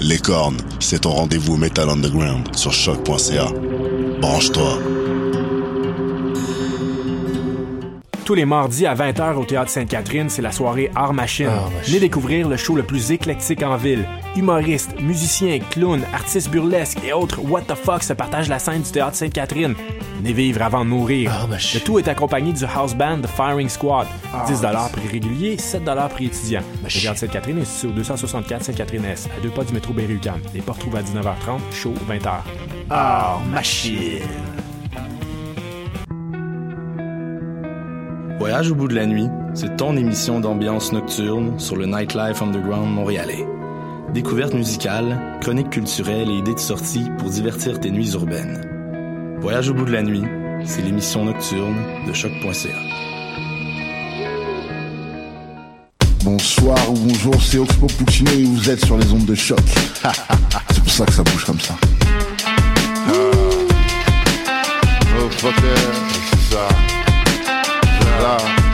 Les cornes, c'est ton rendez-vous Metal Underground sur choc.ca. Branche-toi. Tous les mardis à 20h au Théâtre Sainte-Catherine, c'est la soirée Art Machine. Venez découvrir le show le plus éclectique en ville. Humoristes, musiciens, clowns, artistes burlesques et autres what the fuck se partagent la scène du Théâtre Sainte-Catherine. Venez vivre avant de mourir. Le tout est accompagné du house band The Firing Squad. 10 prix régulier, 7 prix étudiant. Le Théâtre Sainte-Catherine est situé au 264 Sainte-Catherine-S, à deux pas du métro Berry-UQAM. Les portes trouvent à 19h30, show 20h. Art Machine. Voyage au bout de la nuit, c'est ton émission d'ambiance nocturne sur le Nightlife Underground montréalais. Découvertes musicales, chroniques culturelles et idées de sortie pour divertir tes nuits urbaines. Voyage au bout de la nuit, c'est l'émission nocturne de choc.ca. Bonsoir ou bonjour, c'est Oxpo Puccino et vous êtes sur les ondes de choc. c'est pour ça que ça bouge comme ça. Oh, fucker, c'est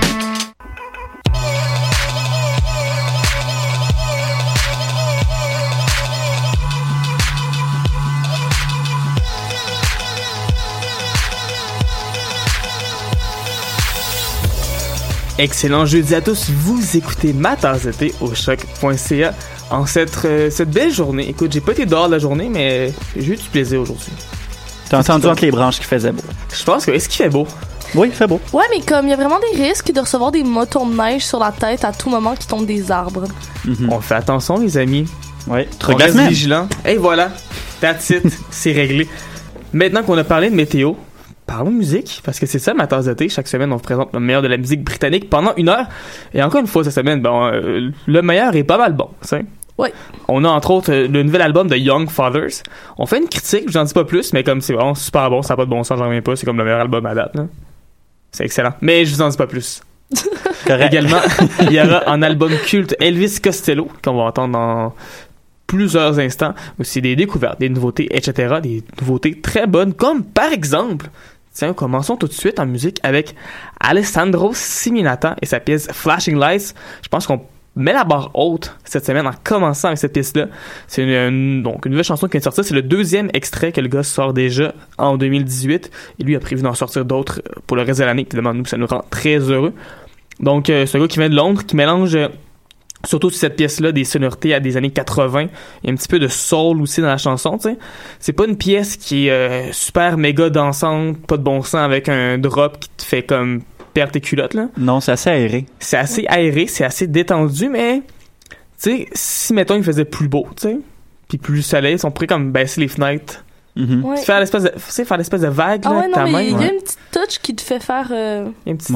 Excellent jeudi à tous, vous écoutez ma tasse de thé au choc.ca en cette, euh, cette belle journée. Écoute, j'ai pas été dehors de la journée, mais j'ai eu du plaisir aujourd'hui. T'as entendu entre les branches qu'il faisait beau? Je pense que, est-ce qu'il fait beau? Oui, il fait beau. Ouais, mais comme il y a vraiment des risques de recevoir des motons de neige sur la tête à tout moment qui tombent des arbres. On fait attention, les amis. On truc de la reste semaine. vigilant. Et voilà, that's it, c'est réglé. Maintenant qu'on a parlé de météo, parlons de musique, parce que c'est ça ma tasse de thé. Chaque semaine, on vous présente le meilleur de la musique britannique pendant une heure. Et encore une fois, cette semaine, bon, euh, le meilleur est pas mal bon, tu sais. Oui. On a entre autres euh, le nouvel album de Young Fathers. On fait une critique, j'en dis pas plus, mais comme c'est vraiment super bon, ça n'a pas de bon sens, j'en reviens pas, c'est comme le meilleur album à date. là. C'est excellent. Mais je vous en dis pas plus. Correct. Également, il y aura un album culte Elvis Costello qu'on va entendre dans plusieurs instants. Aussi des découvertes, des nouveautés, etc. Des nouveautés très bonnes, comme par exemple, tiens, commençons tout de suite en musique avec Alessandro Siminata et sa pièce Flashing Lights. Je pense qu'on met la barre haute cette semaine en commençant avec cette pièce-là. C'est une, donc une nouvelle chanson qui vient de sortir. C'est le deuxième extrait que le gars sort déjà en 2018. Et lui a prévu d'en sortir d'autres pour le reste de l'année. Évidemment, nous, ça nous rend très heureux. Donc, euh, c'est un gars qui vient de Londres, qui mélange euh, surtout sur cette pièce-là des sonorités à des années 80. Il y a un petit peu de soul aussi dans la chanson, tu sais. C'est pas une pièce qui est euh, super méga dansante, pas de bon sens avec un drop qui te fait comme perdre tes culottes, là. Non, c'est assez aéré. C'est assez aéré, c'est assez détendu, mais tu sais, si mettons il faisait plus beau, tu sais, puis plus soleil, on pourrait comme baisser les fenêtres, Mhm. Ouais. faire l'espèce de, tu sais, faire l'espèce de vague Ah là, ouais, avec non, ta mais main. il y a ouais. une petite touch qui te fait faire. euh, un petit,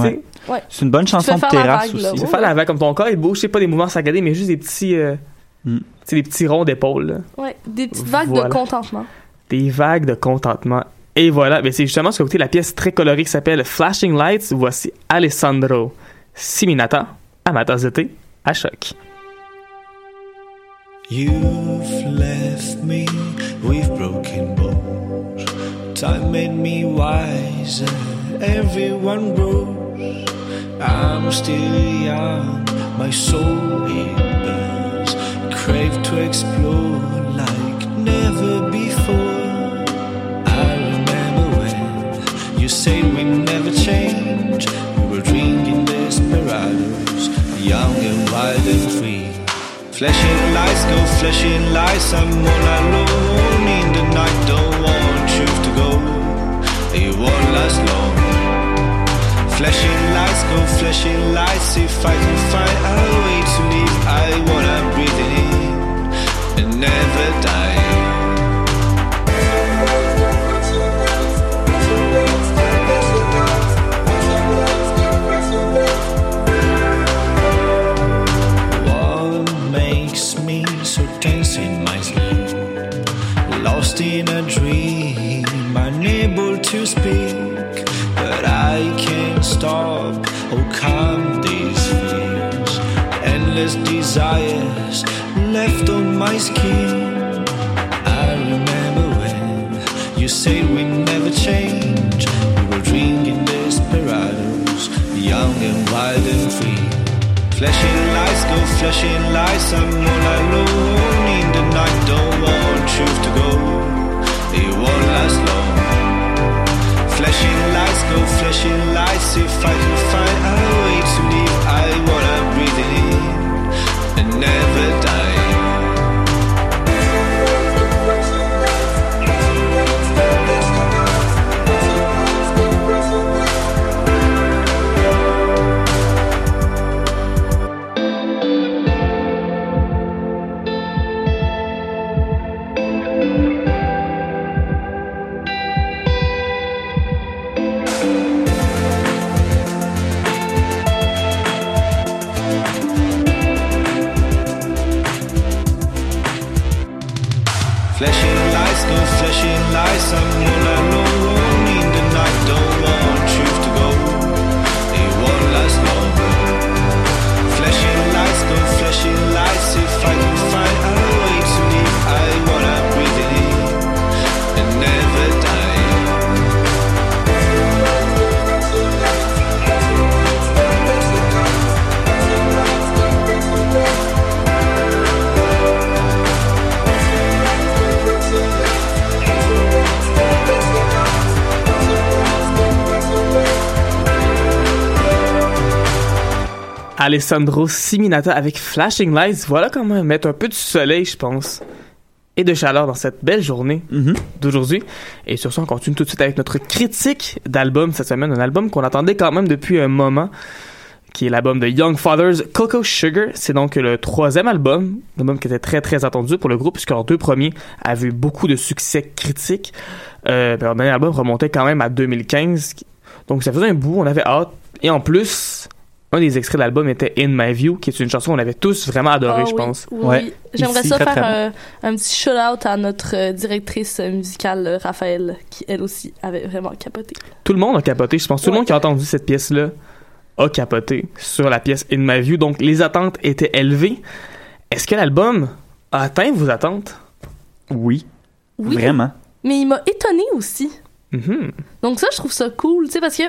C'est une bonne chanson de terrasse vague, aussi. faire la vague comme ton corps est beau, je sais pas des mouvements saccadés, mais juste des petits, euh, Mm. des petits ronds d'épaule. Ouais, des petites vagues Voilà. de contentement. des vagues de contentement. Et voilà, c'est justement ce que vous écoutez la pièce très colorée qui s'appelle Flashing Lights. Voici Alessandro Siminata à ma tasse de thé à choc. You've left me with broken bones. Time made me wiser. Everyone grows. I'm still young. My soul it burns. Crave to explore like never before. I remember when you said we never change. We were drinking desperados, young and wild and free. Flashing lights, go flashing lights. I'm all alone in the night. Don't want you to go. It won't last long. Flashing lights, go flashing lights. If I can find a way to live, I wanna breathe it in and never die. In a dream, unable to speak, but I can't stop Oh, calm these fears. Endless desires left on my skin. I remember when you said we never change. We were drinking desperados, young and wild and free. Flashing lights go flashing lights. I'm all alone in the night. Don't want truth to go. Last long. Flashing lights go flashing lights. If I can Alessandro Siminata avec Flashing Lights. Voilà comment mettre un peu de soleil, je pense, et de chaleur dans cette belle journée d'aujourd'hui. Et sur ce, on continue tout de suite avec notre critique d'album cette semaine. Un album qu'on attendait quand même depuis un moment, qui est l'album de Young Fathers, Coco Sugar. C'est donc le troisième album, un album qui était très très attendu pour le groupe, puisque leurs deux premiers avaient eu beaucoup de succès critiques. Euh, leur dernier album remontait quand même à 2015. Donc ça faisait un bout, on avait hâte. Et en plus, un des extraits de l'album était In My View, qui est une chanson qu'on avait tous vraiment adorée, Ah je oui, pense. Oui, J'aimerais ça très, faire très un, un petit shout-out à notre euh, directrice musicale, euh, Raphaël, qui elle aussi avait vraiment capoté. Tout le monde a capoté, je pense. Tout le monde qui a entendu cette pièce-là a capoté sur la pièce In My View. Donc, les attentes étaient élevées. Est-ce que l'album a atteint vos attentes? Oui. Oui. Vraiment. Mais il m'a étonné aussi. Mhm. Donc ça, je trouve ça cool, tu sais, parce que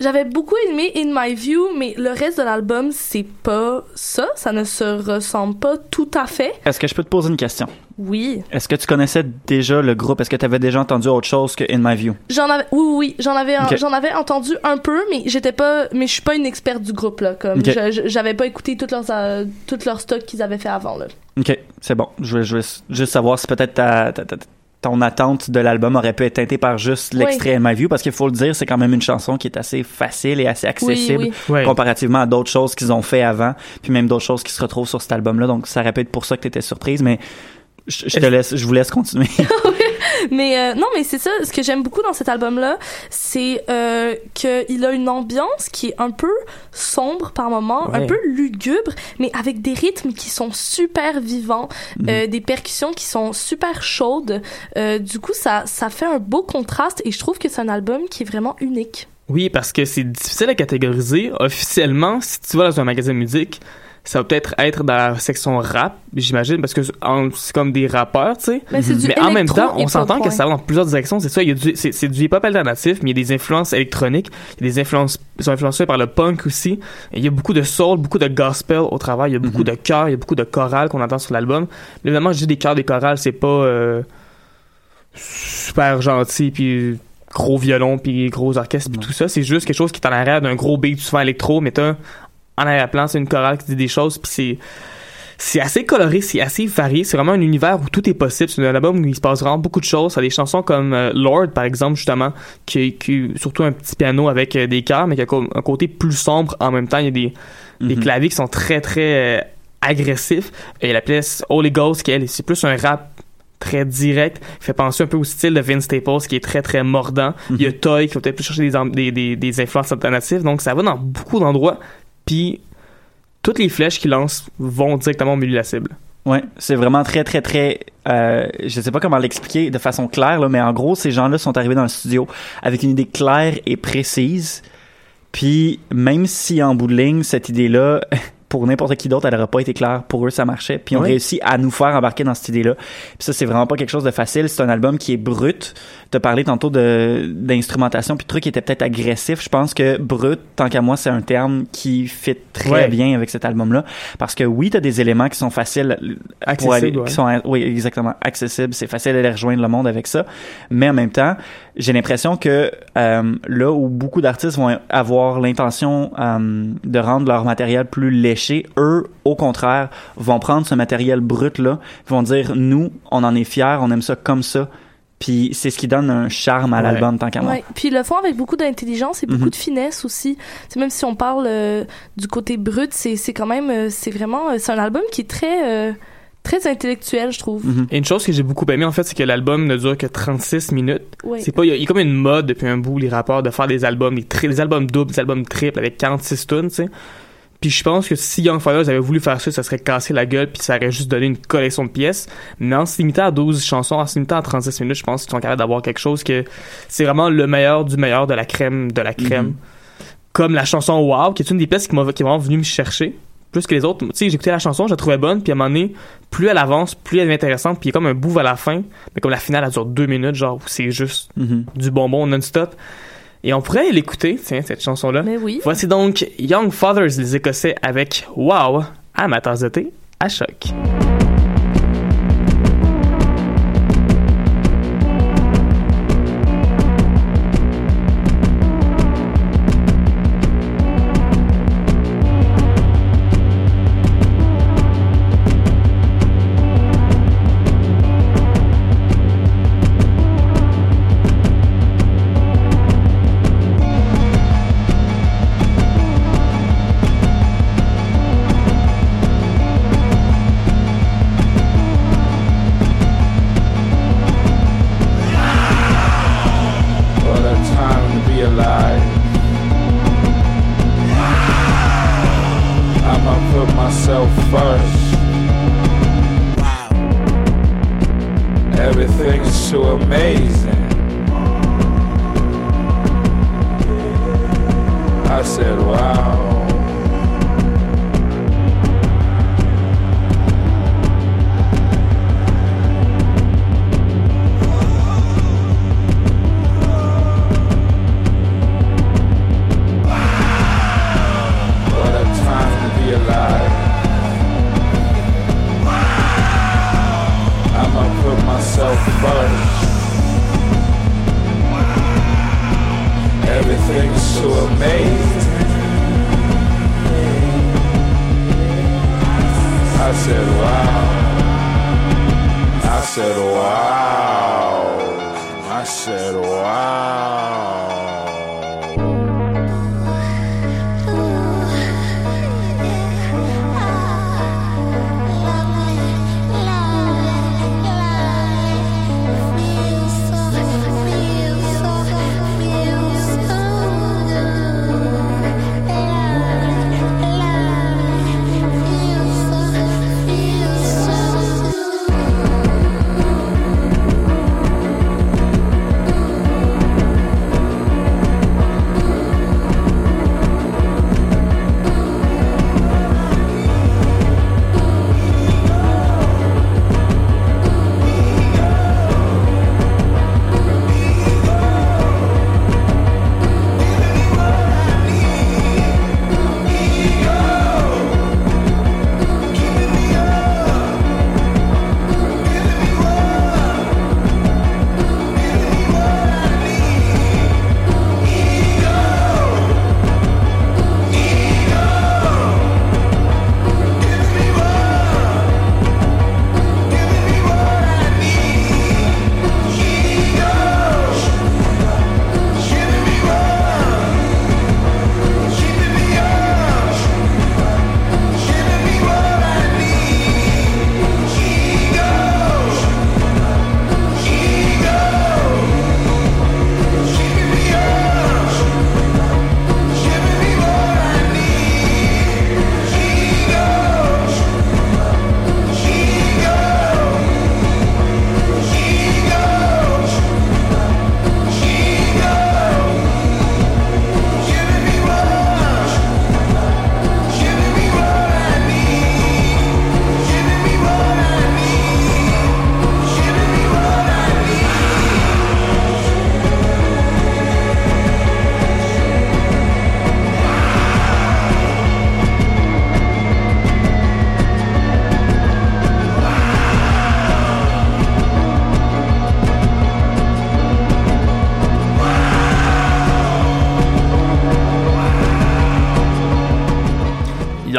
j'avais beaucoup aimé In My View, mais le reste de l'album, c'est pas ça. Ça ne se ressemble pas tout à fait. Est-ce que je peux te poser une question? Oui. Est-ce que tu connaissais déjà le groupe? Est-ce que tu avais déjà entendu autre chose que In My View? J'en avais, oui, oui, oui, j'en avais, j'en avais entendu un peu, mais j'étais pas, mais je suis pas une experte du groupe là. Comme j'avais pas écouté toutes leurs, euh, toutes leurs stocks qu'ils avaient fait avant là. OK, c'est bon. Je veux juste savoir si peut-être ta, ta- ta- ton attente de l'album aurait pu être teintée par juste l'extrait In My View, parce qu'il faut le dire, c'est quand même une chanson qui est assez facile et assez accessible oui. Comparativement à d'autres choses qu'ils ont fait avant, puis même d'autres choses qui se retrouvent sur cet album-là. Donc, ça aurait pu être pour ça que tu étais surprise, mais je, je te laisse, je vous laisse continuer. Mais euh, non, mais c'est ça. Ce que j'aime beaucoup dans cet album-là, c'est euh, qu'il a une ambiance qui est un peu sombre par moments, Ouais. un peu lugubre, mais avec des rythmes qui sont super vivants, euh, des percussions qui sont super chaudes. Euh, du coup, ça, ça fait un beau contraste et je trouve que c'est un album qui est vraiment unique. Oui, parce que c'est difficile à catégoriser. Officiellement, si tu vas dans un magasin de musique, ça va peut-être être dans la section rap, j'imagine, parce que c'est comme des rappeurs, tu sais. Ben, Mais en même temps, on s'entend que ça va dans plusieurs directions. C'est ça, il y a du, c'est, c'est du hip-hop alternatif, mais il y a des influences électroniques. Il y a des influences, ils sont influencés par le punk aussi. Et il y a beaucoup de soul, beaucoup de gospel au travail. Il y a beaucoup de chœurs, il y a beaucoup de chorales qu'on entend sur l'album. Mais évidemment, je dis des chœurs, des chorales, c'est pas euh, super gentil, puis gros violon, puis gros orchestre, puis tout ça. C'est juste quelque chose qui est en arrière d'un gros beat souvent électro, mais t'as en arrière-plan, c'est une chorale qui dit des choses, puis c'est c'est assez coloré, c'est assez varié. C'est vraiment un univers où tout est possible. C'est un album où il se passe vraiment beaucoup de choses. Ça a des chansons comme euh, Lord, par exemple, justement, qui, qui surtout un petit piano avec euh, des chœurs, mais qui a un côté plus sombre en même temps. Il y a des, des Mhm. claviers qui sont très, très euh, agressifs. Et la pièce Holy Ghost, qui elle, c'est plus un rap très direct, qui fait penser un peu au style de Vince Staples, qui est très, très mordant. Il y a Toy, qui va peut-être plus chercher des, des, des influences alternatives. Donc, ça va dans beaucoup d'endroits. Puis, toutes les flèches qu'il lance vont directement au milieu de la cible. Ouais, c'est vraiment très, très, très. Euh, je sais pas comment l'expliquer de façon claire, là, mais en gros, ces gens-là sont arrivés dans le studio avec une idée claire et précise. Puis, même si en bout de ligne, cette idée-là, pour n'importe qui d'autre, elle n'aurait pas été claire. Pour eux, ça marchait. Puis, ils ont réussi à nous faire embarquer dans cette idée-là. Puis ça, c'est vraiment pas quelque chose de facile. C'est un album qui est brut. Tu as parlé tantôt de d'instrumentation, puis de trucs qui étaient peut-être agressifs. Je pense que brut, tant qu'à moi, c'est un terme qui fit très Ouais. bien avec cet album-là. Parce que oui, tu as des éléments qui sont faciles pour aller- Accessible, ouais. qui sont oui exactement accessibles c'est facile d'aller rejoindre le monde avec ça mais en même temps j'ai l'impression que euh, là où beaucoup d'artistes vont avoir l'intention euh, de rendre leur matériel plus léché eux au contraire vont prendre ce matériel brut là vont dire nous on en est fiers on aime ça comme ça puis c'est ce qui donne un charme à Ouais. l'album tant qu'à moi Ouais. Puis ils le font avec beaucoup d'intelligence et beaucoup Mhm. de finesse aussi. C'est même si on parle euh, du côté brut, c'est c'est quand même euh, c'est vraiment euh, c'est un album qui est très euh, très intellectuel, je trouve. Mhm. Et une chose que j'ai beaucoup aimé, en fait, c'est que l'album ne dure que 36 minutes. C'est pas, il y, a- il y a comme une mode depuis un bout, les rappeurs, de faire des albums, des albums doubles, des albums triples avec 46 tunes, tu sais. Puis je pense que si Young Fathers avait voulu faire ça, ça serait cassé la gueule, puis ça aurait juste donné une collection de pièces. Mais en se limitant à 12 chansons, en se limitant à 36 minutes, je pense qu'ils sont capables d'avoir quelque chose que c'est vraiment le meilleur du meilleur de la crème de la crème. Mhm. Comme la chanson Wow, qui est une des pièces qui m'a qui est vraiment venue me chercher. Plus que les autres. Tu sais, j'écoutais la chanson, je la trouvais bonne, puis à un moment donné, plus elle avance, plus elle devient intéressante, puis il y a comme un bout à la fin. Mais comme la finale, elle dure deux minutes, genre, c'est juste Mhm. du bonbon non-stop. Et on pourrait l'écouter, tiens, cette chanson-là. Mais oui. Voici donc Young Fathers, les Écossais, avec Wow, à ma tasse de thé, à choc. I said, wow. I said, wow. I said, wow.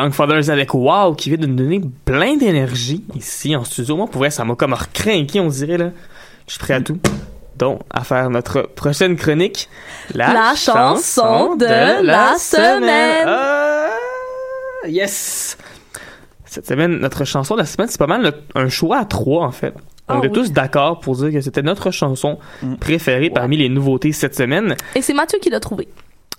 Young Fathers avec Wow qui vient de nous donner plein d'énergie ici en studio. Moi, pour vrai, ça m'a comme recrinqué, on dirait, là. Je suis prêt à tout. Donc, à faire notre prochaine chronique. La chanson de la semaine. Ah, yes! Cette semaine, notre chanson de la semaine, c'est pas mal le- un choix à trois, en fait. On Ah est oui. tous d'accord pour dire que c'était notre chanson préférée parmi les nouveautés cette semaine. Et c'est Mathieu qui l'a trouvé.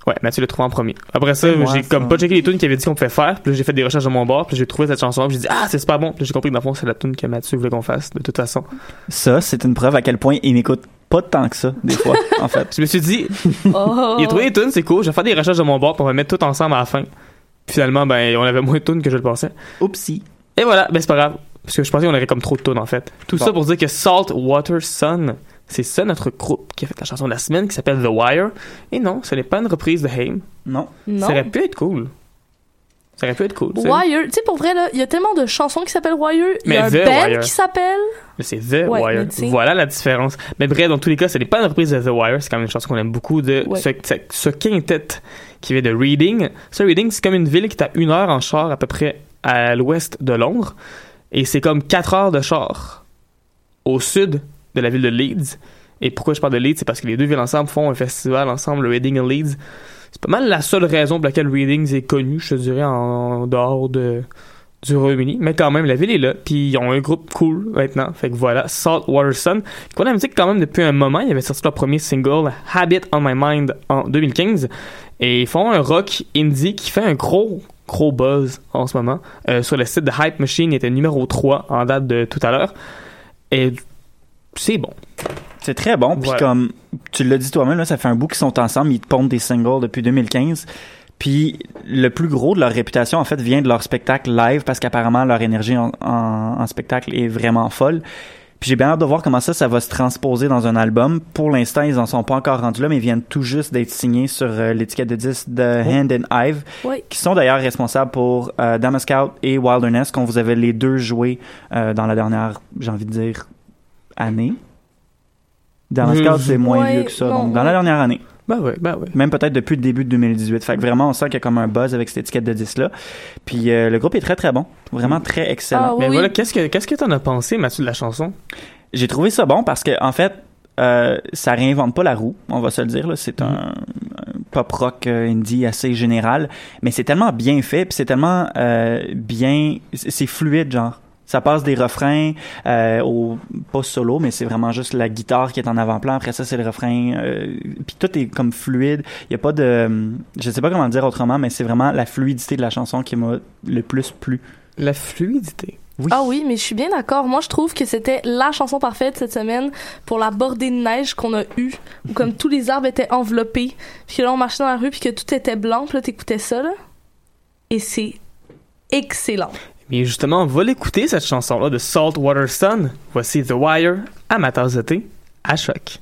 Ouais, Mathieu l'a trouvé en premier. Après ça, j'ai comme pas checké les tunes qu'il avait dit qu'on pouvait faire. Puis là, j'ai fait des recherches de mon bord. Puis j'ai trouvé cette chanson. Puis j'ai dit, ah, c'est super bon. Puis là, j'ai compris que dans le fond, c'est la tune que Mathieu voulait qu'on fasse, de toute façon. Ça, c'est une preuve à quel point il n'écoute pas tant que ça, des fois, en fait. Je me suis dit, Oh. il a trouvé les tunes, c'est cool. Je vais faire des recherches de mon bord. Puis on va mettre tout ensemble à la fin. Puis finalement, ben, on avait moins de tunes que je le pensais. Oupsie. Et voilà, ben, c'est pas grave. Parce que je pensais qu'on aurait comme trop de tunes, en fait. Tout Bon. ça pour dire que Salt Water Sun, c'est ça notre groupe qui a fait la chanson de la semaine qui s'appelle The Wire. Et non, ce n'est pas une reprise de Haim. Non. Non. Ça aurait pu être cool. Ça aurait pu être cool. tu sais. Wire, tu sais, pour vrai, là, il y a tellement de chansons qui s'appellent Wire. Il y a un band Wire. qui s'appelle. Mais c'est The Ouais, Wire. Voilà la différence. Mais bref, dans tous les cas, ce n'est pas une reprise de The Wire. C'est quand même une chanson qu'on aime beaucoup de Ouais. ce, ce quintet qui vient de Reading. Ce Reading, c'est comme une ville qui est à une heure en char à peu près à l'ouest de Londres. Et c'est comme quatre heures de char au sud de la ville de Leeds. Et pourquoi je parle de Leeds, c'est parce que les deux villes ensemble font un festival ensemble, le Reading et Leeds. C'est pas mal la seule raison pour laquelle Reading est connu, je te dirais, en dehors de, du Royaume-Uni. Mais quand même, la ville est là. Puis ils ont un groupe cool maintenant. Fait que voilà, Salt Water Sun. Ils font de la quand même depuis un moment. Ils avaient sorti leur premier single, Habit on My Mind, en 2015. Et ils font un rock indie qui fait un gros, gros buzz en ce moment. Euh, sur le site de Hype Machine, il était numéro 3 en date de tout à l'heure. Et c'est bon. C'est très bon. Puis comme tu l'as dit toi-même, là, ça fait un bout qu'ils sont ensemble. Ils te pondent des singles depuis 2015. Puis le plus gros de leur réputation, en fait, vient de leur spectacle live parce qu'apparemment, leur énergie en, en- en spectacle est vraiment folle. Puis j'ai bien hâte de voir comment ça, ça va se transposer dans un album. Pour l'instant, ils en sont pas encore rendus là, mais ils viennent tout juste d'être signés sur euh, l'étiquette de disque de Hand and Hive, qui sont d'ailleurs responsables pour euh, Dama Scout et Wilderness, qu'on vous avez les deux joués euh, dans la dernière, j'ai envie de dire, année. Dama Euh, Scout, c'est moins ouais, vieux que ça, donc dans ouais. la dernière année. Bah ouais, bah ouais. Même peut-être depuis le début de 2018. Fait que vraiment, on sent qu'il y a comme un buzz avec cette étiquette de disque-là. Puis euh, le groupe est très très bon. Vraiment très excellent. Ah, oui, Mais oui. voilà, qu'est-ce que qu'est-ce que t'en as pensé, Mathieu, de la chanson? J'ai trouvé ça bon parce que en fait, euh, ça réinvente pas la roue, on va se le dire. là. C'est un, un pop rock euh, indie assez général, mais c'est tellement bien fait, puis c'est tellement euh, bien, c'est c'est fluide genre. Ça passe des refrains euh, au pas solo, mais c'est vraiment juste la guitare qui est en avant-plan. Après ça, c'est le refrain. euh, puis tout est comme fluide. Il y a pas de, je sais pas comment le dire autrement, mais c'est vraiment la fluidité de la chanson qui m'a le plus plu. La fluidité. Oui. Ah oui, mais je suis bien d'accord. Moi, je trouve que c'était la chanson parfaite cette semaine pour la bordée de neige qu'on a eue, où comme tous les arbres étaient enveloppés, puis que là, on marchait dans la rue, puis que tout était blanc, puis là, t'écoutais ça, là. Et c'est excellent. Mais justement, on va l'écouter, cette chanson-là de Salt Water Sun. Voici The Wire, à ma de thé, à choc.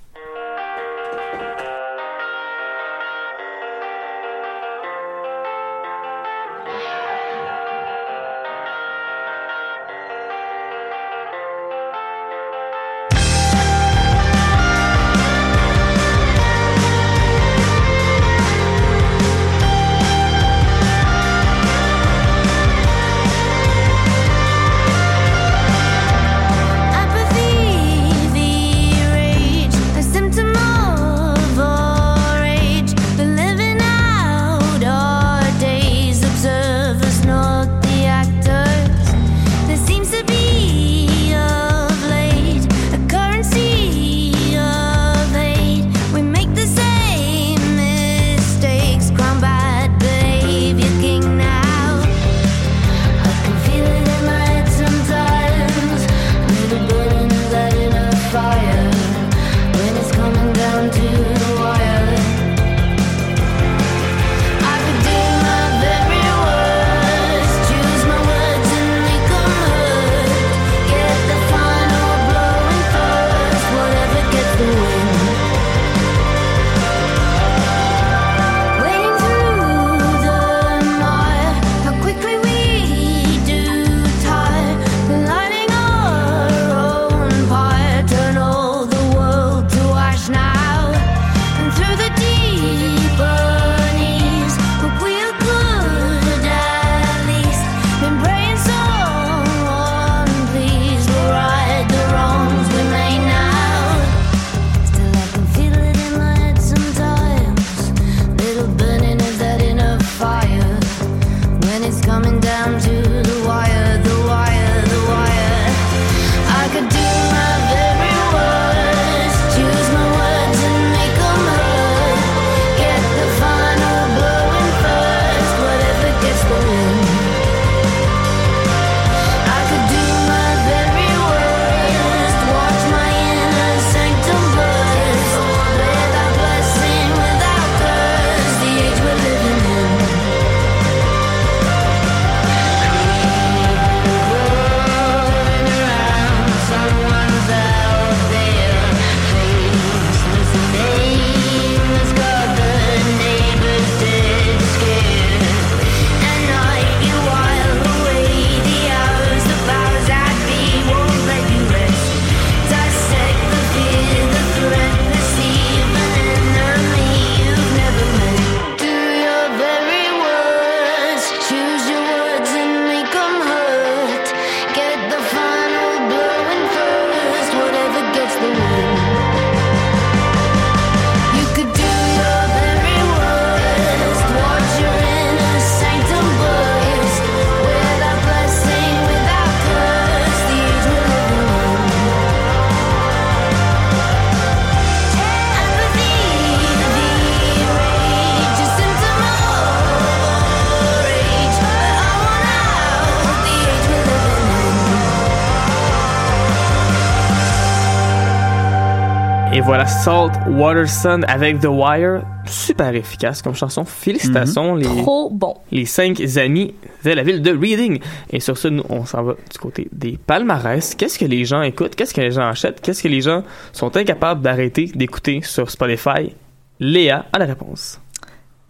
Et voilà Salt Water Sun avec The Wire. Super efficace comme chanson. Félicitations les, Trop bon. les cinq amis de la ville de Reading. Et sur ce, nous, on s'en va du côté des palmarès. Qu'est-ce que les gens écoutent? Qu'est-ce que les gens achètent? Qu'est-ce que les gens sont incapables d'arrêter d'écouter sur Spotify? Léa a la réponse.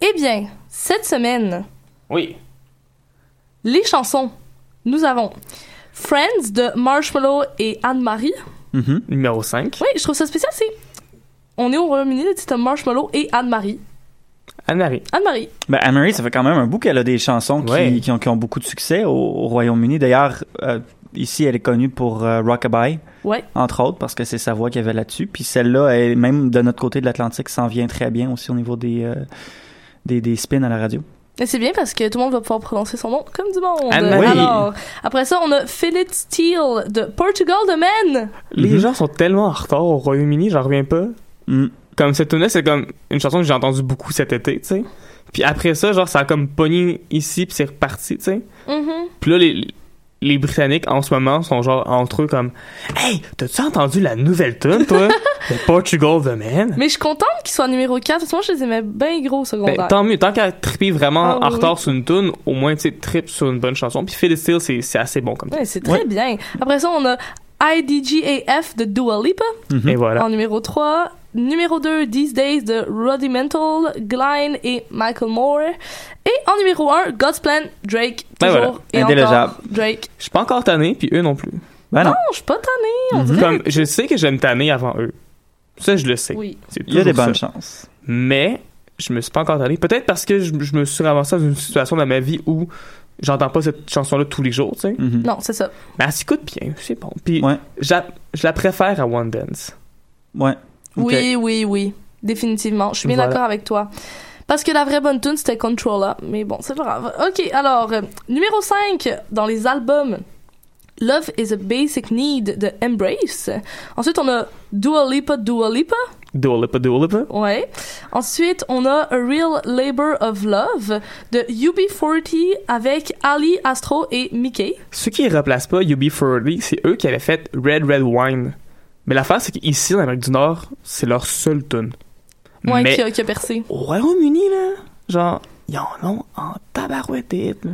Eh bien, cette semaine, Oui. les chansons, nous avons Friends de Marshmallow et Anne-Marie. Numéro 5. Oui, je trouve ça spécial, c'est... On est au Royaume-Uni, c'est Marshmallow et Anne-Marie. Anne-Marie. Anne-Marie. Ben, Anne-Marie, ça fait quand même un bout qu'elle a des chansons qui, Ouais. qui ont, qui ont beaucoup de succès au, au Royaume-Uni. D'ailleurs, euh, ici, elle est connue pour euh, Rockabye, Ouais. entre autres, parce que c'est sa voix qu'il y avait là-dessus. Puis celle-là, elle, même de notre côté de l'Atlantique, s'en vient très bien aussi au niveau des, euh, des, des spins à la radio. Et c'est bien parce que tout le monde va pouvoir prononcer son nom comme du monde. Anne-Marie. Alors, après ça, on a Philip Steele de Portugal de Men. Les gens sont tellement en retard au Royaume-Uni, j'en reviens pas. Mm. Comme cette tune c'est comme une chanson que j'ai entendue beaucoup cet été, tu sais. Puis après ça, genre, ça a comme pogné ici, puis c'est reparti, tu sais. Mhm. Puis là, les, les Britanniques, en ce moment, sont genre entre eux comme Hey, t'as-tu entendu la nouvelle tune, toi? de Portugal the Man? Mais je suis contente qu'il soit numéro 4 parce que moi, je les aimais bien gros au secondaire. Ben, tant mieux, tant qu'à tripper vraiment Ah en oui. retard sur une tune, au moins, tu sais, trip sur une bonne chanson. Puis Phil Steele, c'est c'est assez bon comme ça. Ouais, c'est très bien. Après ça, on a IDGAF de Dua Lipa Et voilà. en numéro 3. Numéro 2, These Days de Rudimental, Glyne et Michael Moore. Et en numéro 1, God's Plan, Drake. Ben Toujours voilà. et encore Drake. Je suis pas encore tanné, puis eux non plus. Ben non. Non, je suis pas on dirait. Comme, je sais que j'aime tanner avant eux. Ça, je le sais. Oui. Il y a des bonnes ça. chances. Mais je me suis pas encore tanné. Peut-être parce que je, je me suis ramassé dans une situation dans ma vie où j'entends pas cette chanson-là tous les jours, tu sais. Mhm. Non, c'est ça. Mais elle s'écoute bien, c'est bon. Puis Ouais. j'a- je la préfère à One Dance. Ouais. Oui, oui, oui. Définitivement. Je suis bien Voilà. d'accord avec toi. Parce que la vraie bonne tune, c'était Controller. Mais bon, c'est pas grave. OK, alors, euh, numéro 5 dans les albums. Love is a Basic Need de Embrace. Ensuite, on a Dua Lipa, Dua Lipa. Dua Lipa, Dua Lipa. Ouais. Ensuite, on a A Real Labor of Love de UB40 avec Ali, Astro et Mickey. Ceux qui replacent pas UB40, c'est eux qui avaient fait Red Red Wine. Mais l'affaire, c'est qu'ici, en Amérique du Nord, c'est leur seul tune. Ouais, Mais qui, a, qui a percé. au Royaume-Uni, là, genre, ils en ont en tabarouette des hits, là.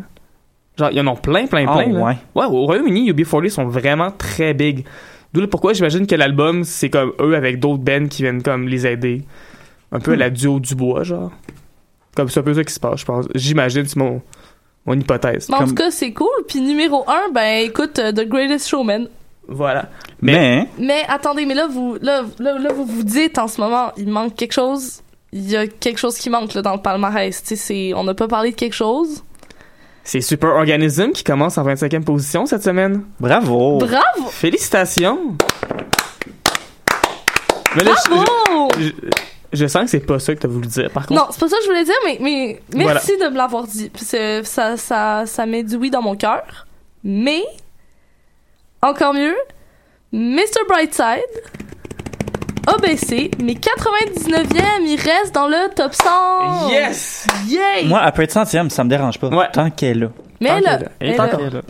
Genre, ils en ont plein, plein, Ah, plein. là. ouais. Ouais, au Royaume-Uni, UB40 sont vraiment très big. D'où le pourquoi j'imagine que l'album, c'est comme eux avec d'autres bands qui viennent comme les aider. Un peu à la duo du bois, genre. Comme c'est un peu ça qui se passe, je pense. J'imagine, c'est mon, mon hypothèse. Mais en Comme- tout cas, c'est cool. Puis numéro 1, ben écoute, euh, The Greatest Showman. Voilà. Mais, Mais attendez, mais là vous, là, là, là, vous vous dites en ce moment, il manque quelque chose. Il y a quelque chose qui manque là, dans le palmarès. Tu sais, c'est, on n'a pas parlé de quelque chose. C'est Super Organism qui commence en 25e position cette semaine. bravo. Bravo! Félicitations! Mais là, Bravo! je, je- je sens que c'est pas ça que t'as voulu dire, par contre. Non, c'est pas ça que je voulais dire, mais, mais merci de me l'avoir dit. Ça, ça, ça met du oui dans mon cœur. Mais, encore mieux, Mr. Brightside a baissé, mais 99e, il reste dans le top 100. Yes! Yay! Moi, après être centième, ça me dérange pas. Ouais. Tant qu'elle est là. mais Tant là, est. Elle est mais là- encore là.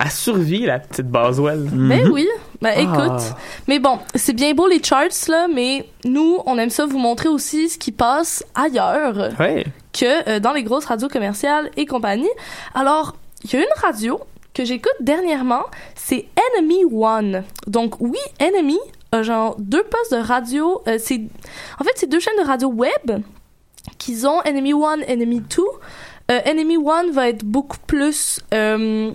Elle survit, la petite Baswell. Ben Mhm. oui. Ben Ah. écoute. Mais bon, c'est bien beau les charts là, mais nous, on aime ça vous montrer aussi ce qui passe ailleurs que euh, dans les grosses radios commerciales et compagnie. Alors, il y a une radio que j'écoute dernièrement, c'est Enemy One. Donc oui, Enemy a genre deux postes de radio. euh, c'est en fait c'est deux chaînes de radio web qu'ils ont Enemy One, Enemy Two. Euh, Enemy One va être beaucoup plus euh,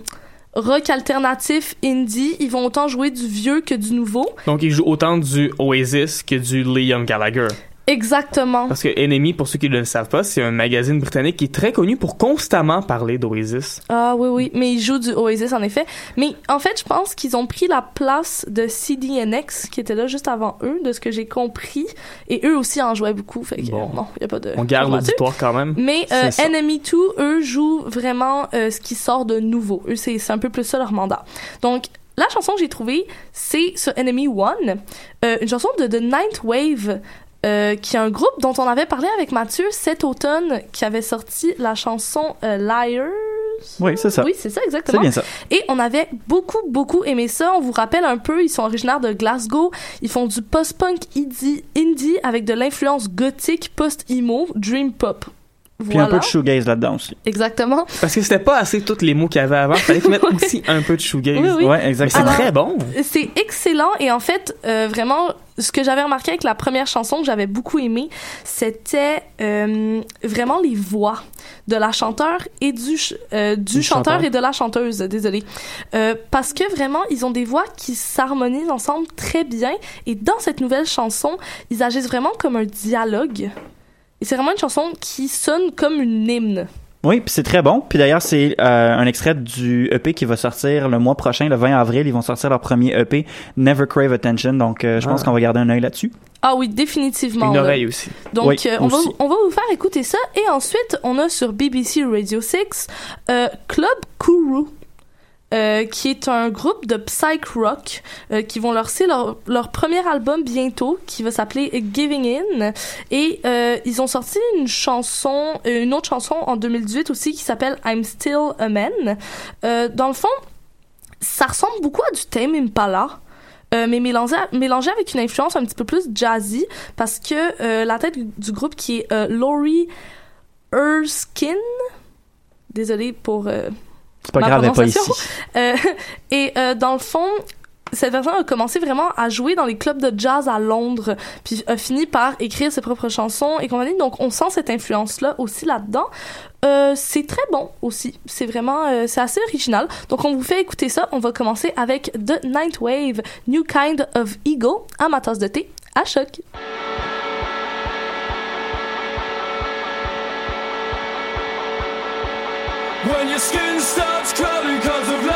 rock alternatif, indie. Ils vont autant jouer du vieux que du nouveau. Donc, il joue autant du Oasis que du Liam Gallagher. Exactement. Parce que Enemy, pour ceux qui ne le savent pas, c'est un magazine britannique qui est très connu pour constamment parler d'Oasis. Ah oui, oui, mais ils jouent du Oasis en effet. Mais en fait, je pense qu'ils ont pris la place de CDNX qui était là juste avant eux, de ce que j'ai compris. Et eux aussi en jouaient beaucoup. Fait que Bon. n'y a pas de. On garde l'auditoire quand même. Mais euh. Enemy 2, eux jouent vraiment euh, ce qui sort de nouveau. Eux, c'est c'est un peu plus ça leur mandat. Donc, la chanson que j'ai trouvée, c'est sur Enemy One, euh, une chanson de The Ninth Wave, euh, qui est un groupe dont on avait parlé avec Mathieu cet automne, qui avait sorti la chanson euh, Liars. Oui, c'est ça. Oui, c'est ça, exactement. C'est bien ça. Et on avait beaucoup, beaucoup aimé ça. On vous rappelle un peu, ils sont originaires de Glasgow. Ils font du post-punk indie, indie avec de l'influence gothique, post-emo, dream pop. Puis un peu de shoegaze là-dedans aussi. Exactement. Parce que c'était pas assez tous les mots qu'il y avait avant. Fallait qu'ils mettent aussi un peu de shoegaze. Oui, oui. Ouais, exactement. C'est très bon. C'est excellent et en fait, euh, vraiment, ce que j'avais remarqué avec la première chanson que j'avais beaucoup aimé, c'était euh, vraiment les voix de la chanteur et du, ch- euh, du, Du chanteur, chanteur. et de la chanteuse, désolé. Euh, parce que vraiment, ils ont des voix qui s'harmonisent ensemble très bien et dans cette nouvelle chanson, ils agissent vraiment comme un dialogue. Et c'est vraiment une chanson qui sonne comme une hymne. Oui, puis c'est très bon. Puis d'ailleurs, c'est euh, un extrait du EP qui va sortir le mois prochain, le 20 avril. Ils vont sortir leur premier EP, Never Crave Attention. Donc, euh, je pense Ah. qu'on va garder un œil là-dessus. Ah oui, définitivement. Une là. oreille aussi. Donc, Oui, euh, on, va, aussi. on va vous faire écouter ça. Et ensuite, on a sur BBC Radio 6 euh, Club Kuru. Euh, qui est un groupe de psych rock euh, qui vont lancer leur, leur premier album bientôt qui va s'appeler Giving In. Et euh, ils ont sorti une chanson une autre chanson en 2018 aussi qui s'appelle I'm Still a Man. Dans le fond ça ressemble beaucoup à du Tame Impala euh, mais mélangé, mélangé avec une influence un petit peu plus jazzy parce que la tête du, groupe qui est Laurie Erskine désolé pour C'est pas ma grave, elle est pas ici. Euh, et euh, dans le fond, cette personne a commencé vraiment à jouer dans les clubs de jazz à Londres, puis a fini par écrire ses propres chansons et compagnie. Donc, on sent cette influence-là aussi là-dedans. Euh, c'est très bon aussi. C'est vraiment, euh, c'est assez original. Donc, on vous fait écouter ça. On va commencer avec The Night Wave, New Kind of Ego, à ma tasse de thé, à choc. When your skin starts crawling because of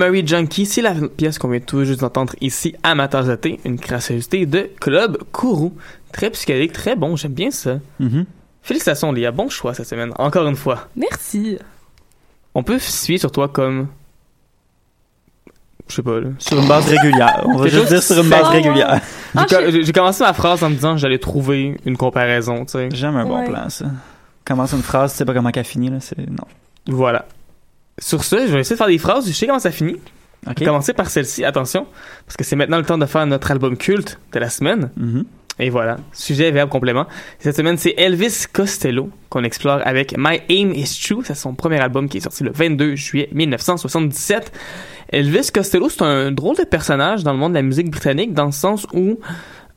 Memory Junkie, c'est la pièce qu'on vient tout juste d'entendre ici, Amateurs de thé, une gracieuseté de Club Kourou. Très psychédélique, très bon, j'aime bien ça. Mhm. Félicitations Léa, bon choix cette semaine, encore une fois. Merci. On peut fier sur toi comme... Je sais pas, là. Sur une base régulière. On va juste dire sur une se base régulière. J'ai co- J'ai commencé ma phrase en me disant que j'allais trouver une comparaison, tu sais. J'aime un bon Ouais. plan, ça. Commence une phrase, tu sais pas comment qu'elle finit, là. C'est... Non. Voilà. Sur ce, je vais essayer de faire des phrases, je sais comment ça finit. Ok. On va commencer par celle-ci, attention, parce que c'est maintenant le temps de faire notre album culte de la semaine. Mhm. Et voilà, sujet, verbe, complément. Cette semaine, c'est Elvis Costello qu'on explore avec My Aim Is True. C'est son premier album qui est sorti le 22 juillet 1977. Elvis Costello, c'est un drôle de personnage dans le monde de la musique britannique dans le sens où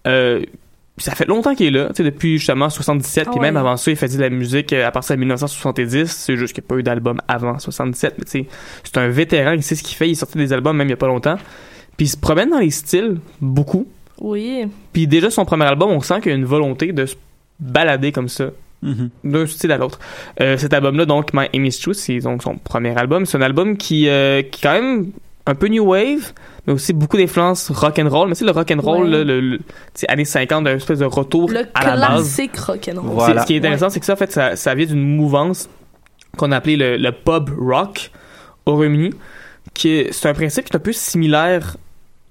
euh, ça fait longtemps qu'il est là, tu sais, depuis justement 77, Ah puis ouais. même avant ça, il faisait de la musique euh, à partir de 1970. C'est juste qu'il n'y a pas eu d'album avant 77, mais tu sais, c'est un vétéran, il sait ce qu'il fait, il sorti des albums même il n'y a pas longtemps. Puis il se promène dans les styles, beaucoup. Oui. Puis déjà, son premier album, on sent qu'il y a une volonté de se balader comme ça, Mhm. d'un style à l'autre. Euh, cet album-là, donc, My Aim Is True, c'est donc son premier album. C'est un album qui, euh, qui quand même un peu new wave, mais aussi beaucoup d'influence rock and roll. Mais c'est le rock and roll, Ouais. le, le- années 50, un espèce de retour Le à la base. classique rock'n'roll. C'est- Ce qui est intéressant, c'est que ça, en fait, ça, ça vient d'une mouvance qu'on a appelée le, le pub rock au Royaume-Uni, qui est, c'est un principe qui est un peu similaire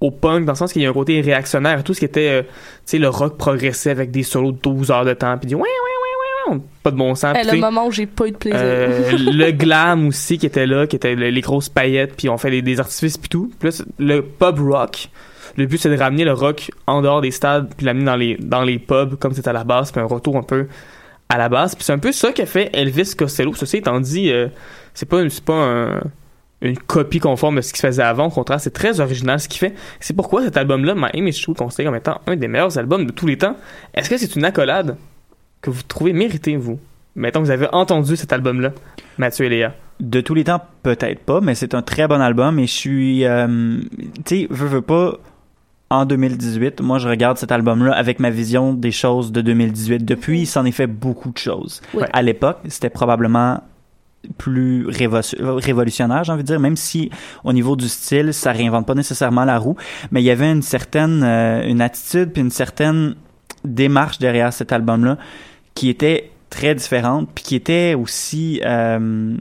au punk, dans le sens qu'il y a un côté réactionnaire, tout ce qui était, euh, tu sais, le rock progressé avec des solos de 12 heures de temps, puis du ouais, ouais, pas de bon sens. Puis le moment où j'ai pas eu de plaisir. euh, le glam aussi qui était là, qui était le- les grosses paillettes, puis on fait des, des artifices puis tout. C'est- le pub rock, le but c'est de ramener le rock en dehors des stades, puis l'amener dans les, dans les pubs comme c'était à la base, puis un retour un peu à la base. Puis c'est un peu ça qu'a fait Elvis Costello. Ceci étant dit, euh, c'est pas, c'est pas un- une copie conforme de ce qui se faisait avant. Au contraire, c'est très original ce qu'il fait. C'est pourquoi cet album-là m'a aimé, je trouve, considéré comme étant un des meilleurs albums de tous les temps. Est-ce que c'est une accolade? Que vous trouvez méritée, vous? Mettons que vous avez entendu cet album-là, Mathieu et Léa. De tous les temps, peut-être pas, mais c'est un très bon album et je suis, euh, tu sais, veux, veux pas, en 2018, moi je regarde cet album-là avec ma vision des choses de 2018. Depuis, il s'en est fait beaucoup de choses. Oui. À l'époque, c'était probablement plus révo- révolutionnaire, j'ai envie de dire, même si au niveau du style, ça réinvente pas nécessairement la roue, mais il y avait une certaine, euh, une attitude puis une certaine démarche derrière cet album-là qui était très différente puis qui était aussi euh,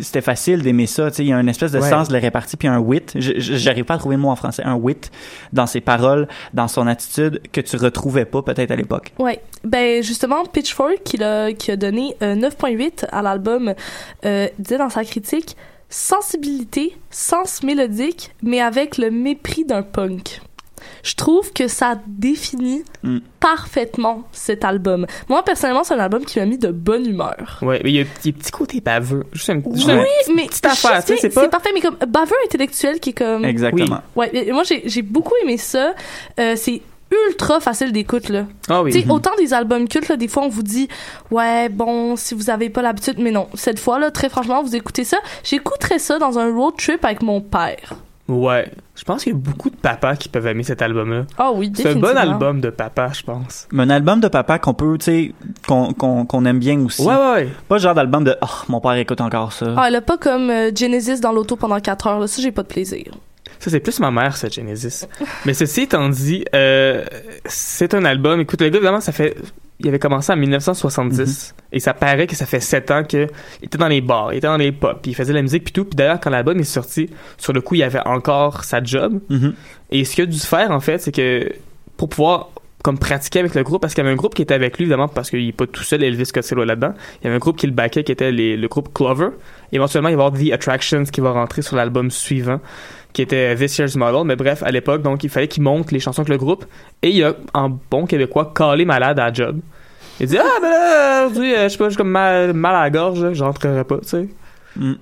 c'était facile d'aimer ça tu sais. Il y a une espèce de Ouais. sens de la répartie puis un wit. J'arrive pas à trouver le mot en français. Un wit dans ses paroles dans son attitude que tu retrouvais pas peut-être à l'époque. Ouais, ben justement Pitchfork qui a, qui a donné euh, 9.8 à l'album euh, disait dans sa critique sensibilité, sens mélodique, mais avec le mépris d'un punk. Je trouve que ça définit Mm. parfaitement cet album. Moi personnellement, c'est un album qui m'a mis de bonne humeur. Ouais, mais il y a, un petit côté baveux. Juste un, juste Oui, mais petite affaire, tu sais, c'est pas- parfait, mais comme baveux intellectuel qui est comme exactement Ouais, et moi j'ai beaucoup aimé ça. Euh, c'est ultra facile d'écoute là. Ah oui. Sais, autant des albums cultes là, des fois on vous dit ouais bon si vous avez pas l'habitude, mais non cette fois là très franchement vous écoutez ça. J'écouterais ça dans un road trip avec mon père. Ouais. Je pense qu'il y a beaucoup de papas qui peuvent aimer cet album-là. Ah oui, C'est un bon définitivement. album de papa, je pense. mais un album de papa qu'on peut tu sais qu'on qu'on qu'on aime bien aussi Ouais, ouais, ouais. pas le genre d'album de oh mon père écoute encore ça Ah, elle a pas comme euh, Genesis dans l'auto pendant 4 heures là, ça j'ai pas de plaisir. Ça, c'est plus ma mère, cette Genesis. Mais ceci étant dit, euh, c'est un album. Écoute, le gars, évidemment, ça fait. Il avait commencé en 1970 et ça paraît que ça fait 7 ans qu'il était dans les bars, il était dans les pop, puis il faisait de la musique puis tout. Puis d'ailleurs, quand l'album est sorti, sur le coup, il avait encore sa job. Mhm. Et ce qu'il a dû faire, en fait, c'est que pour pouvoir comme pratiquer avec le groupe, parce qu'il y avait un groupe qui était avec lui, évidemment, parce qu'il n'est pas tout seul, Elvis Costello là-dedans. Il y avait un groupe qui le backait, qui était les- le groupe Clover. Éventuellement, il va y avoir The Attractions qui va rentrer sur l'album suivant, qui était This Year's Model. Mais bref, à l'époque, donc, il fallait qu'il monte les chansons que le groupe. Et il a, en bon québécois, calé malade à la job. Il dit, ah, ben là, aujourd'hui, euh, je sais pas, j'ai comme mal, mal à la gorge, je rentrerai pas, tu sais. Mm.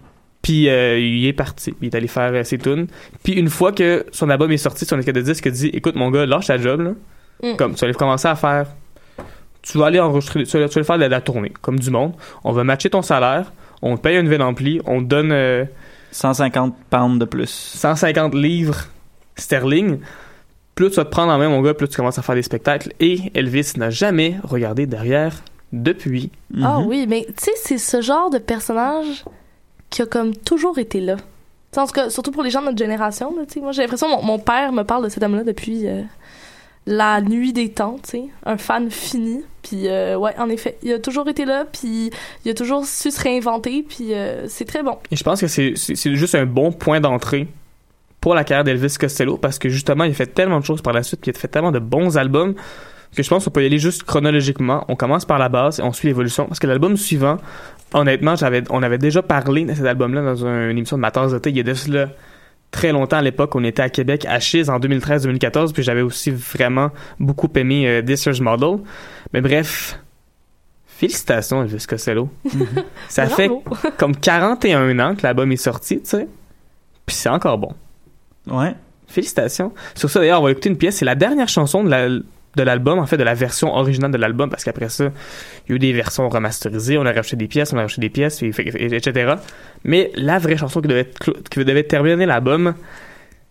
Puis euh, il est parti, il est allé faire euh, ses tunes. Puis une fois que son album est sorti, son équipe de disque a dit "Écoute mon gars, lâche ta job là. Mm. Comme tu vas aller commencer à faire tu vas aller enregistrer tu vas, tu vas aller faire de la tournée comme du monde. On va matcher ton salaire, on te paye une nouvelle ampli, on te donne euh, 150 pounds de plus 150 livres sterling. Plus tu vas te prendre en main mon gars, plus tu commences à faire des spectacles et Elvis n'a jamais regardé derrière depuis. Ah Mhm. oui, mais tu sais c'est ce genre de personnage qui a comme toujours été là. En tout cas, surtout pour les gens de notre génération, là, tu sais, moi j'ai l'impression mon, mon père me parle de cet homme-là depuis euh, la nuit des temps, tu sais, un fan fini. Puis euh, ouais, en effet, il a toujours été là, puis il a toujours su se réinventer, puis euh, c'est très bon. Et je pense que c'est juste un bon point d'entrée pour la carrière d'Elvis Costello parce que justement, il a fait tellement de choses par la suite, puis il a fait tellement de bons albums que je pense qu'on peut y aller juste chronologiquement. On commence par la base et on suit l'évolution. Parce que l'album suivant, honnêtement, on avait déjà parlé de cet album-là dans un- une émission de ma tasse de thé. Il y a de cela très longtemps à l'époque. On était à Québec, à Chiz en 2013-2014, puis j'avais aussi vraiment beaucoup aimé euh, This Year's Model. Mais bref, félicitations Elvis Costello. Ça fait comme 41 ans que l'album est sorti, tu sais. Puis c'est encore bon. ouais Félicitations. Sur ça, d'ailleurs, on va écouter une pièce. C'est la dernière chanson de la- de l'album, en fait, de la version originale de l'album, parce qu'après ça, il y a eu des versions remasterisées, on a rajouté des pièces, on a rajouté des pièces, et- et- etc. Mais la vraie chanson qui devait, qui devait terminer l'album,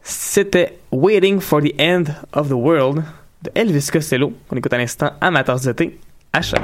c'était Waiting for the End of the World de Elvis Costello, qu'on écoute à l'instant de thé, à choc.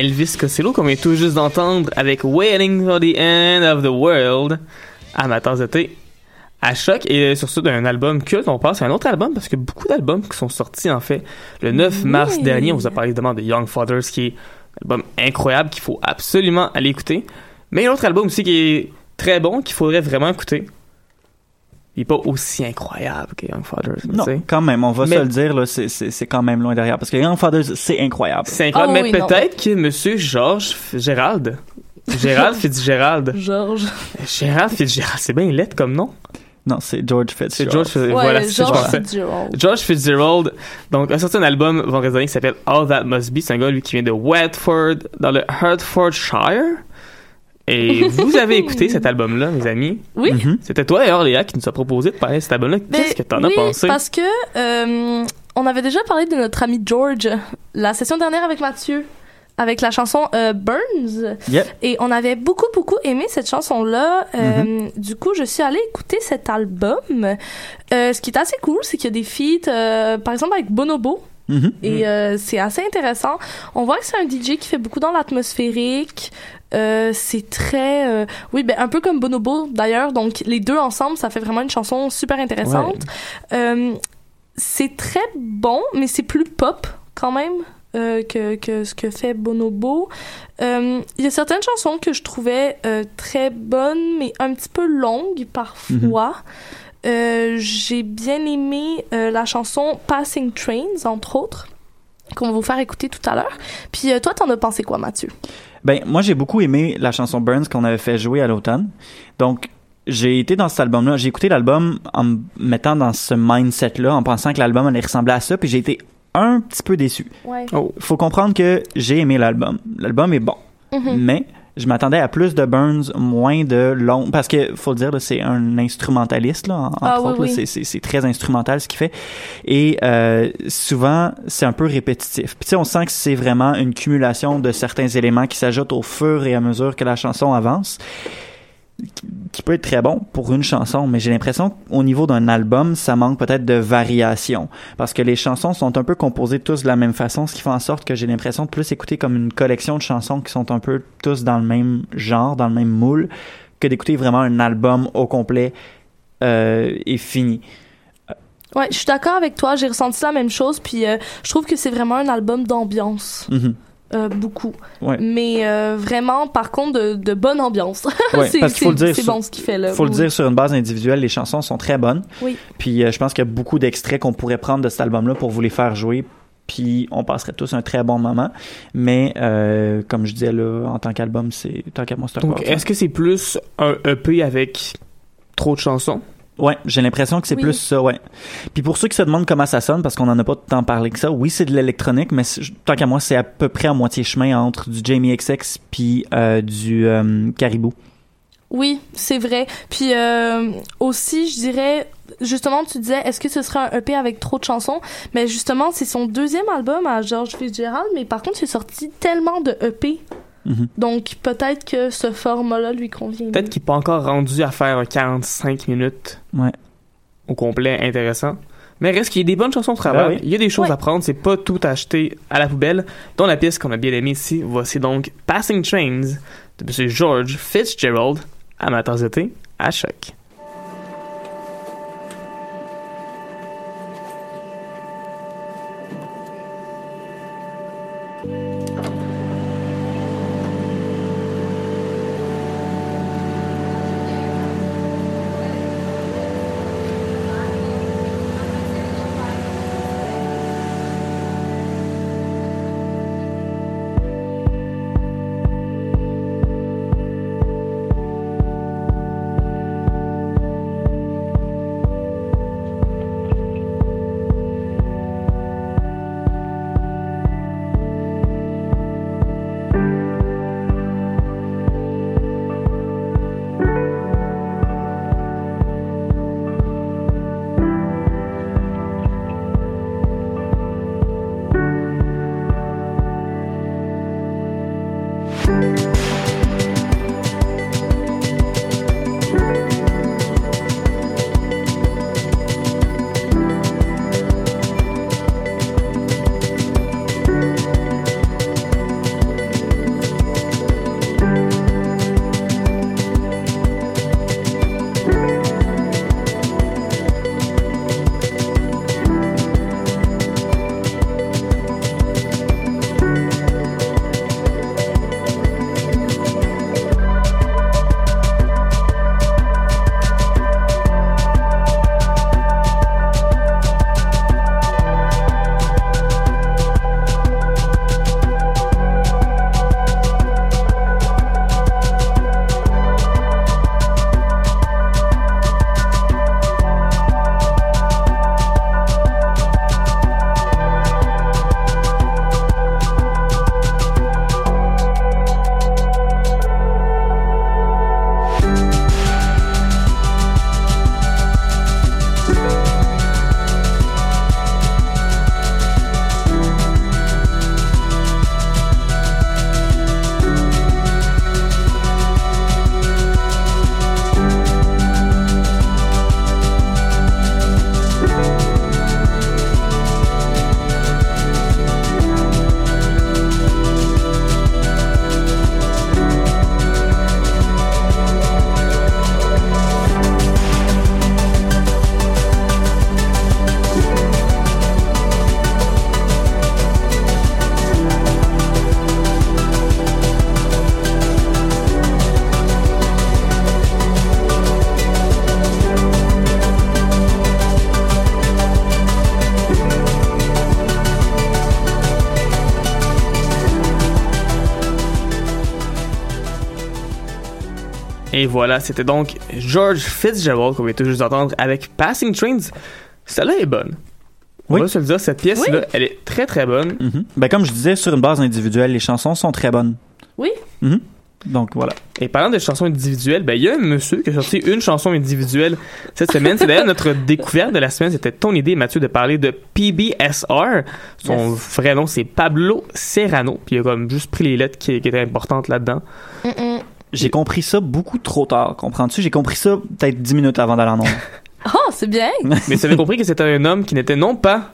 Elvis Costello, qu'on vient tout juste d'entendre avec Waiting for the End of the World à ma tasse de thé à choc et sur ce d'un album culte. On passe à un autre album parce que beaucoup d'albums qui sont sortis en fait le 9 mars dernier. On vous a parlé évidemment de Young Fathers qui est un album incroyable qu'il faut absolument aller écouter. Mais un autre album aussi qui est très bon qu'il faudrait vraiment écouter il est pas aussi incroyable que Young Fathers Non, quand même, on va Mais- se le dire, là, c'est- c'est c'est quand même loin derrière. Parce que Young Fathers, c'est incroyable. c'est incroyable Ah mais oui, non. peut-être que monsieur Georges Gérald Gérald Fitzgerald Georges. Gérald Fitzgerald c'est bien lettre comme nom Non, c'est George C'est Fitzgerald. George Fitz- Ouais, voilà, c'est que je George. Fitzgerald. George Fitzgerald, donc, a sorti un album vendredi qui s'appelle All That Must Be. C'est un gars, lui, qui vient de Watford, dans le Hertfordshire. Et vous avez écouté cet album-là, mes amis. Oui. Mhm. C'était toi, d'ailleurs, Léa, qui nous a proposé de parler de cet album-là. Qu'est-ce que t'en Ben, oui, as pensé? Parce que euh, on avait déjà parlé de notre ami George la session dernière avec Mathieu, avec la chanson euh, Burns. Yep. Et on avait beaucoup, beaucoup aimé cette chanson-là. Euh, Mm-hmm. Du coup, je suis allée écouter cet album. Euh, ce qui est assez cool, c'est qu'il y a des feats, euh, par exemple avec Bonobo. Mhm. Et euh, c'est assez intéressant. On voit que c'est un DJ qui fait beaucoup dans l'atmosphérique. Euh, c'est très, euh, oui, ben un peu comme Bonobo d'ailleurs. Donc les deux ensemble, ça fait vraiment une chanson super intéressante. Euh, c'est très bon, mais c'est plus pop quand même euh, que, que ce que fait Bonobo. Euh, Il y a certaines chansons que je trouvais euh, très bonnes, mais un petit peu longues parfois. Euh, J'ai bien aimé la chanson Passing Trains, entre autres, qu'on va vous faire écouter tout à l'heure. Puis toi, t'en as pensé quoi, Mathieu? Ben, moi, j'ai beaucoup aimé la chanson Burns qu'on avait fait jouer à l'automne. Donc, j'ai été dans cet album-là. J'ai écouté l'album en me mettant dans ce mindset-là, en pensant que l'album allait ressembler à ça, puis j'ai été un petit peu déçu. Ouais. Oh. Faut comprendre que j'ai aimé l'album. L'album est bon. Mhm. Mais je m'attendais à plus de Burns, moins de long. Parce que, faut le dire, c'est un instrumentaliste, là, en- entre Ah, oui, autres. là. oui. C'est- C'est c'est très instrumental ce qu'il fait. Et euh, souvent, c'est un peu répétitif. Puis tu sais, on sent que c'est vraiment une cumulation de certains éléments qui s'ajoutent au fur et à mesure que la chanson avance qui- peut être très bon pour une chanson, mais j'ai l'impression qu'au niveau d'un album, ça manque peut-être de variation. Parce que les chansons sont un peu composées tous de la même façon, ce qui fait en sorte que j'ai l'impression de plus écouter comme une collection de chansons qui sont un peu tous dans le même genre, dans le même moule, que d'écouter vraiment un album au complet euh, et fini. Ouais, je suis d'accord avec toi. J'ai ressenti la même chose. Puis euh, je trouve que c'est vraiment un album d'ambiance. Mhm. Euh, beaucoup. Ouais. Mais euh, vraiment, par contre, de, de bonne ambiance. Ouais, c'est bon ce qu'il fait là. faut le dire sur une base individuelle, les chansons sont très bonnes. Oui. Puis euh, je pense qu'il y a beaucoup d'extraits qu'on pourrait prendre de cet album-là pour vous les faire jouer. puis on passerait tous un très bon moment. Mais euh, comme je disais là, en tant qu'album, c'est tant qu'à moi c'est Donc, est-ce que c'est plus un EP avec trop de chansons? Ouais, j'ai l'impression que c'est Oui. plus ça, ouais. Puis pour ceux qui se demandent comment ça sonne, parce qu'on en a pas tant parlé que ça, oui, c'est de l'électronique, mais c'est- tant qu'à moi, c'est à peu près à moitié chemin entre du Jamie XX puis euh, du euh, Caribou. Oui, c'est vrai. Puis euh, aussi, je dirais, justement, tu disais, est-ce que ce serait un EP avec trop de chansons? Mais justement, c'est son deuxième album à George Fitzgerald, mais par contre, il est sorti tellement de EP. Mhm. Donc, peut-être que ce format-là lui convient. Peut-être qu'il n'est pas encore rendu à faire un 45 minutes Ouais. au complet intéressant. Mais reste qu'il y a des bonnes chansons au travail. Ah oui. Il y a des choses Ouais. à prendre. C'est pas tout acheté à la poubelle. Dont la pièce qu'on a bien aimée ici. Voici donc Passing Trains de M. George Fitzgerald, amateur d'été, à choc. Et voilà, c'était donc George Fitzgerald qu'on vient tout juste d'entendre avec Passing Trains. Celle-là est bonne. On Oui. va se le dire, cette pièce-là, elle est très très bonne. Mhm. Ben, comme je disais, sur une base individuelle, les chansons sont très bonnes. Oui. Mhm. Donc voilà. Et parlant de chansons individuelles, ben il y a un monsieur qui a sorti une chanson individuelle cette semaine. C'est d'ailleurs notre découverte de la semaine. C'était ton idée, Mathieu, de parler de PBSR. Son vrai nom, c'est Pablo Serrano. Puis il a comme juste pris les lettres qui, qui étaient importantes là-dedans. Mm-mm. J'ai compris ça beaucoup trop tard, comprends-tu? J'ai compris ça peut-être 10 minutes avant d'aller en ondes. Oh, c'est bien. Mais tu avais compris que c'était un homme qui n'était non pas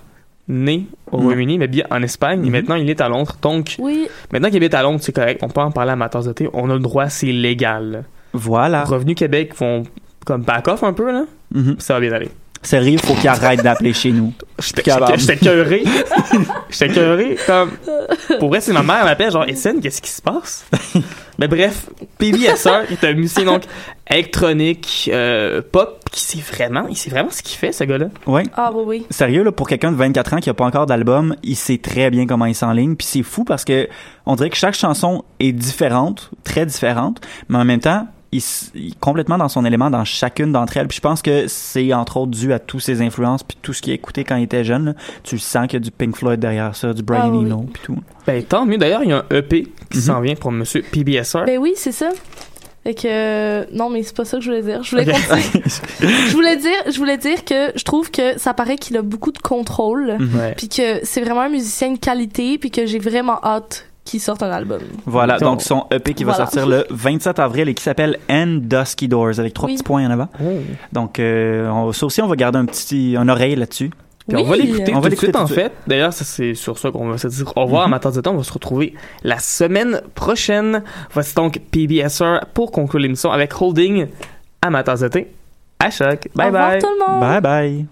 né au. Royaume-Uni, mais bien en Espagne. Et Mhm. maintenant, il est à Londres. Donc, Oui. maintenant qu'il habite à Londres, c'est correct. On peut en parler à amateurs de thé. On a le droit, c'est légal. Voilà. Revenu Québec vont comme back off un peu, là. Mhm. Ça va bien aller. Sérieux, faut qu'il arrête d'appeler chez nous. J'étais cœuré. J'étais cœuré. Comme, pour vrai, si ma mère m'appelle, genre, Étienne, qu'est-ce qui se passe? Mais bref, PBSR est un musicien donc électronique, euh, pop, qui sait vraiment, il sait vraiment ce qu'il fait, ce gars-là. Ouais. Ah oui, oui. Sérieux, là, pour quelqu'un de 24 ans qui a pas encore d'album, il sait très bien comment il s'enligne. Puis c'est fou parce que on dirait que chaque chanson est différente, très différente, mais en même temps, il, est complètement dans son élément dans chacune d'entre elles. Puis je pense que c'est entre autres dû à tous ses influences puis tout ce qu'il a écouté quand il était jeune. là. Tu le sens qu'il y a du Pink Floyd derrière ça, du Brian Ah oui. Eno puis tout. Ben, tant mieux. D'ailleurs, il y a un EP qui Mhm. s'en vient pour monsieur PBSR. Ben oui, c'est ça. Fait que euh, non, mais c'est pas ça que je voulais dire. Je voulais je voulais dire, je voulais dire que je trouve que ça paraît qu'il a beaucoup de contrôle, puis que c'est vraiment un musicien de qualité, puis que j'ai vraiment hâte qu'il sorte un album. Voilà, Donc, donc son EP qui va voilà. sortir le 27 avril et qui s'appelle And Dusky Doors avec trois Oui. petits points en avant. Oh. Donc euh, on, ça aussi on va garder un petit un oreille là-dessus. Puis on va l'écouter On tout va de l'écouter suite, tout en fait. D'ailleurs, ça, c'est sur ça qu'on va se dire au revoir à Mhm. de temps. On va se retrouver la semaine prochaine. Voici donc PBSR pour conclure l'émission avec Holding à ma tasse de thé. À choc. Bye Au revoir bye. tout le monde. Bye bye.